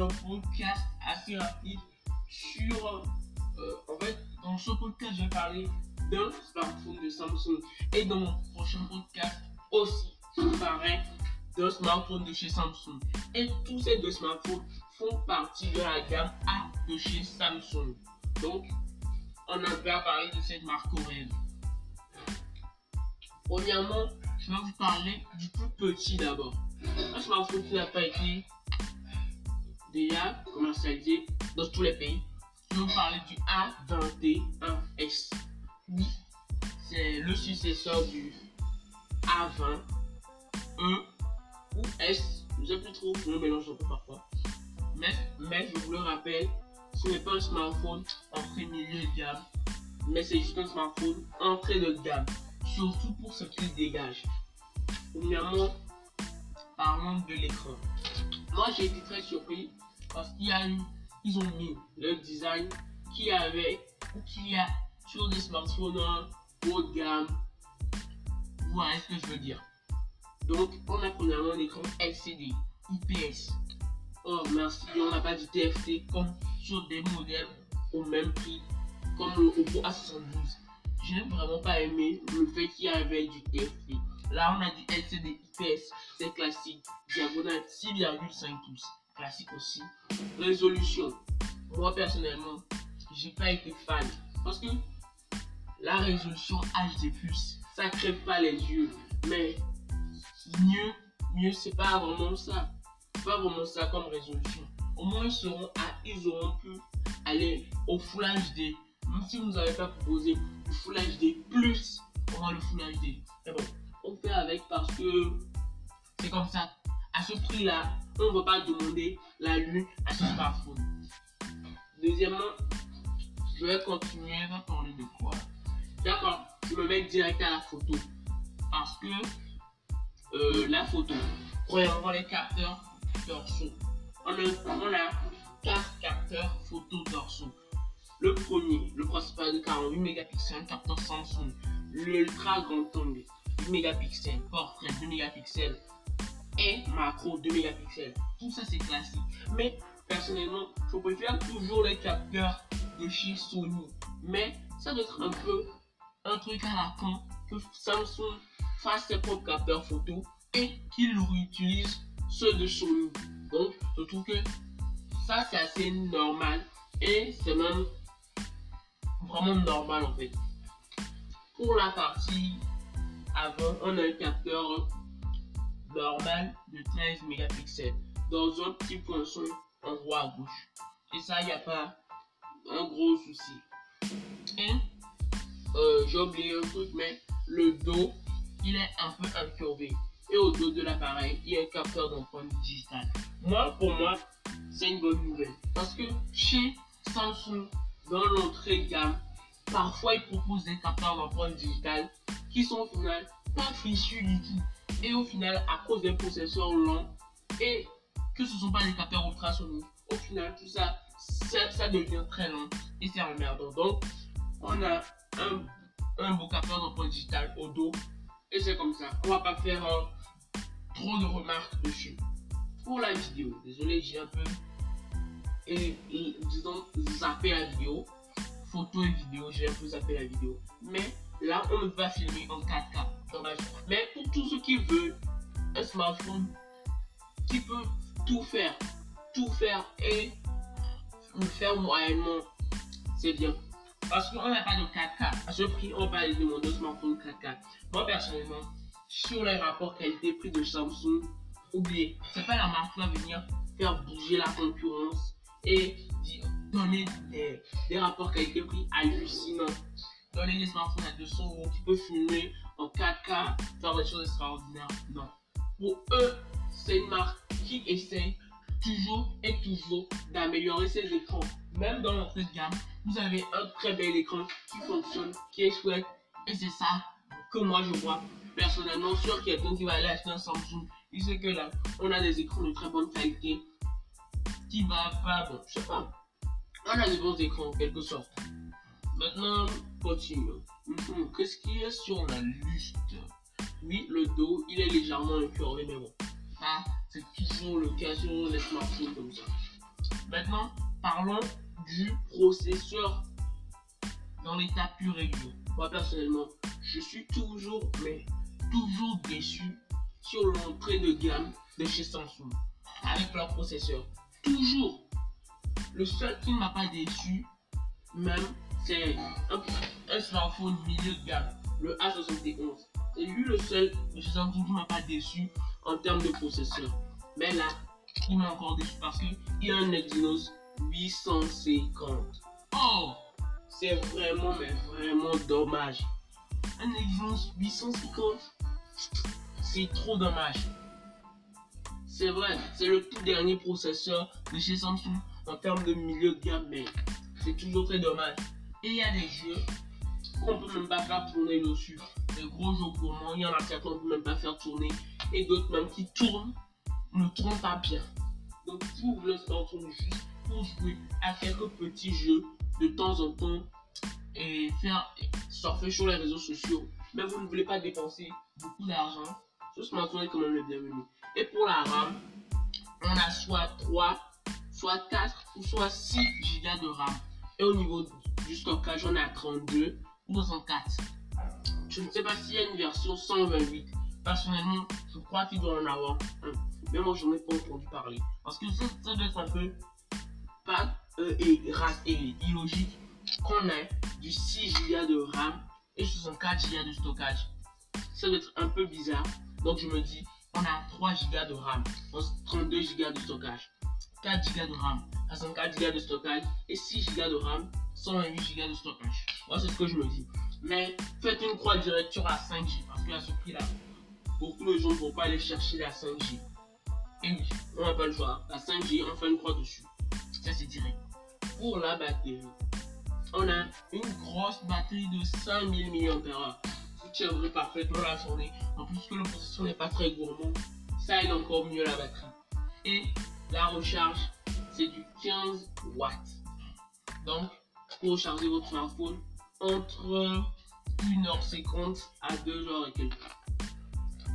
un podcast assez rapide sur. euh, en fait, dans ce podcast, je vais parler d'un smartphone de Samsung. Et dans mon prochain podcast aussi, je parlerai d'un smartphone de chez Samsung. Et tous ces deux smartphones font partie de la gamme A de chez Samsung. Donc, on a bien parlé de cette marque coréenne. Premièrement, je vais vous parler du plus petit d'abord. Un smartphone qui n'a pas été déjà commercialisé dans tous les pays. Vous parler du A21S. Oui, c'est le successeur du A20E ou S. Je ne sais plus trop, je me mélange un peu parfois. Mais, mais je vous le rappelle, ce n'est pas un smartphone entrée milieu de gamme, mais c'est juste un smartphone entrée de gamme, surtout pour ce qu'il dégage. Premièrement, parlons de l'écran. Moi, j'ai été très surpris parce qu'il y a eu, ils ont mis le design qu'il y avait ou qu'il y a sur des smartphones haut de gamme. Vous voyez ce que je veux dire. Donc, on a premièrement un écran LCD, IPS. Oh, merci, on n'a pas du TFT comme sur des modèles au même prix, comme le Oppo A72. Je n'ai vraiment pas aimé le fait qu'il y avait du TFT. Là, on a du LCD IPS, c'est classique, diagonale 6,5 pouces, classique aussi. Résolution, moi personnellement, j'ai pas été fan. Parce que la résolution HD+, ça crève pas les yeux, mais mieux, mieux c'est pas vraiment ça, pas vraiment ça comme résolution. Au moins ils seront à, ils auront pu aller au Full HD, même si vous nous avez pas proposé le Full HD plus, au moins le Full HD. Mais bon, on fait avec parce que c'est comme ça. À ce prix-là, on ne va pas demander la lune à ce smartphone. Deuxièmement, je vais continuer à parler de quoi? D'accord, je me mets direct à la photo. Parce que euh, la photo, premièrement, les capteurs dorsaux. On a, on a 4 capteurs photo dorsaux. Le premier, le principal de 48 mégapixels, capteur Samsung. L'ultra grand angle, 8 mégapixels. Portrait, 2 mégapixels. Et macro, 2 mégapixels. Tout ça, c'est classique. Mais personnellement, je préfère toujours les capteurs de chez Sony. Mais ça doit être un peu un truc à la con que Samsung fasse ses propres capteurs photo et qu'il réutilise ceux de Sony. Donc, je trouve que ça, c'est assez normal et c'est même vraiment normal en fait. Pour la partie avant, on a un capteur normal de 13 mégapixels dans un petit poinçon en haut à gauche. Et ça, il n'y a pas un gros souci. Et euh, j'ai oublié un truc, mais le dos, il est un peu incurvé. Et au dos de l'appareil, il y a un capteur d'empreinte digitale. Moi, pour moi, c'est une bonne nouvelle. Parce que chez Samsung, dans l'entrée de gamme, parfois ils proposent des capteurs d'empreinte digitale qui sont au final pas fichus du tout. Et au final, à cause des processeurs lents et que ce ne sont pas des capteurs ultrasoniques, au final, tout ça, ça, ça devient très lent et c'est emmerdant. Donc, on a un, un beau capteur d'empreinte digitale au dos et c'est comme ça. On va pas faire euh, trop de remarques dessus. Pour la vidéo, désolé, j'ai un peu et, et, disons zappé la vidéo, photo et vidéo, j'ai un peu zappé la vidéo. Mais là, on va filmer en 4K. Dommage. Mais pour tous ceux qui veulent un smartphone qui peut tout faire, tout faire et le faire moyennement, c'est bien. Parce qu'on n'a pas de 4K. À ce prix, on va aller demander un smartphone 4K. Moi, personnellement, sur les rapports qualité-prix de Samsung, oubliez, c'est pas la marque qui va venir faire bouger la concurrence et donner des rapports qualité-prix hallucinants. Des smartphones à 200 euros qui peuvent filmer en 4K, faire des choses extraordinaires. Non. Pour eux, c'est une marque qui essaye toujours et toujours d'améliorer ses écrans. Même dans l'entrée de gamme, vous avez un très bel écran qui fonctionne, qui est chouette. Et c'est ça que moi je vois personnellement sur quelqu'un qui va aller acheter un Samsung. Il sait que là, on a des écrans de très bonne qualité qui va pas, bon, je sais pas. On a des bons écrans en quelque sorte. Maintenant, Qu'est-ce qu'il y a sur la liste? Oui, le dos, il est légèrement incurvé, mais bon. Ah, c'est toujours le cas sur les smartphones comme ça. Maintenant, parlons du processeur dans l'état pur et dur. Moi, personnellement, je suis toujours, mais toujours déçu sur l'entrée de gamme de chez Samsung avec leur processeur. Toujours. Le seul qui ne m'a pas déçu, même, c'est un, smartphone milieu de gamme, le A71. C'est lui le seul de Samsung qui m'a pas déçu en termes de processeur. Mais là, il m'a encore déçu parce qu'il y a un Exynos 850. Oh C'est vraiment, mais vraiment dommage. Un Exynos 850, c'est trop dommage. C'est vrai, c'est le tout dernier processeur de chez Samsung en termes de milieu de gamme, mais c'est toujours très dommage. Et il y a des jeux qu'on peut même pas faire tourner dessus. Des gros jeux moi, il y en a certains qu'on peut même pas faire tourner et d'autres même qui tournent ne tournent pas bien. Donc vous voulez Samsung juste pour jouer à quelques petits jeux de temps en temps et faire surfer sur les réseaux sociaux, mais vous ne voulez pas dépenser beaucoup d'argent, ce smartphone est quand même le bienvenu. Et pour la RAM, on a soit 3, soit 4 ou soit 6 Go de RAM. Et au niveau du stockage, on a 32 ou 64. Je ne sais pas s'il y a une version 128. Personnellement, je crois qu'il doit en avoir un. Mais moi, je n'en ai pas entendu parler. Parce que ça, doit être un peu pas euh, et, et illogique qu'on ait du 6 Go de RAM et 64 Go de stockage. Ça doit être un peu bizarre. Donc je me dis, on a 3 Go de RAM, 32 Go de stockage, 4 Go de RAM, 64 Go de stockage et 6 Go de RAM, 128 Go de stockage. Moi, c'est ce que je me dis. Mais faites une croix directeur à 5G parce qu'à ce prix-là, beaucoup de gens ne vont pas aller chercher la 5G. Et oui, on n'a pas le choix. La 5G, on fait une croix dessus. Ça, c'est direct. Pour la batterie, on a une grosse batterie de 5000 mAh tiendrait parfaitement la journée. En plus que le n'est pas très gourmand, ça aide encore mieux la batterie. Et la recharge, c'est du 15 watts. Donc, pour charger votre smartphone entre 1h50 à 2h et quelques.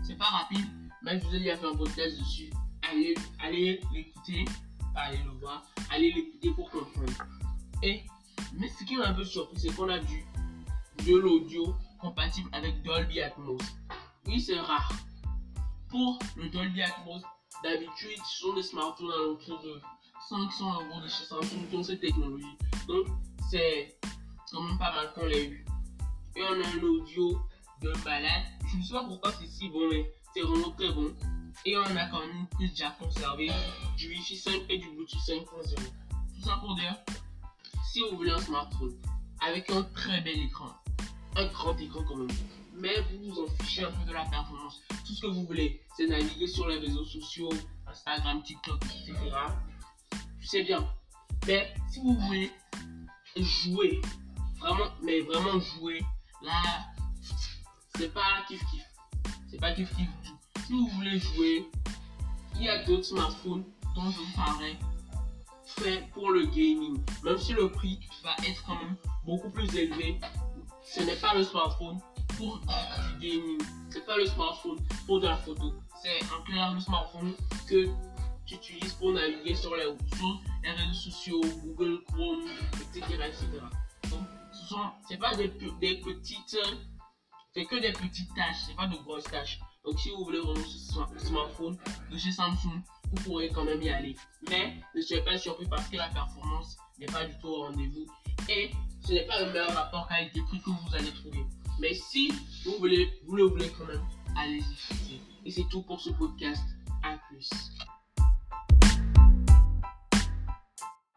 C'est pas rapide, mais je vous ai déjà fait un podcast dessus. Allez, allez l'écouter, allez le voir, allez l'écouter pour comprendre. Et, mais ce qui m'a un peu surpris, c'est qu'on a du de l'audio compatible avec Dolby Atmos. Oui, c'est rare. Pour le Dolby Atmos, d'habitude, sont des smartphones à l'entour de 500 euros de chez Samsung qui technologie. Donc, c'est quand même pas mal qu'on l'ait eu. Et on a un audio de malade. Je ne sais pas pourquoi c'est si bon, mais c'est vraiment très bon. Et on a quand même une prise jack conservée, du Wi-Fi 5 et du Bluetooth 5.0. Tout ça pour dire, si vous voulez un smartphone avec un très bel écran, un grand écran quand même. Mais vous vous en fichez un peu de la performance. Tout ce que vous voulez, c'est naviguer sur les réseaux sociaux, Instagram, TikTok, etc. C'est bien. Mais si vous voulez jouer, vraiment, mais vraiment jouer, là, c'est pas kiff kiff. C'est pas kiff kiff. Si vous voulez jouer, il y a d'autres smartphones dont je vous parlerai fait pour le gaming. Même si le prix va être quand même beaucoup plus élevé ce n'est pas le smartphone gaming. C'est pas le smartphone pour de la photo. C'est en clair le smartphone que tu utilises pour naviguer sur les, réseaux sociaux, Google Chrome, etc. etc. Donc, ce sont, c'est pas des, des petites, c'est que des petites tâches, c'est pas de grosses tâches. Donc, si vous voulez vraiment ce smartphone de chez Samsung, vous pourrez quand même y aller. Mais ne soyez pas surpris parce que la performance n'est pas du tout au rendez-vous. Et ce n'est pas le meilleur rapport qualité-prix que vous allez trouver. Mais si vous voulez, vous le voulez quand même, allez-y. Et c'est tout pour ce podcast. À plus.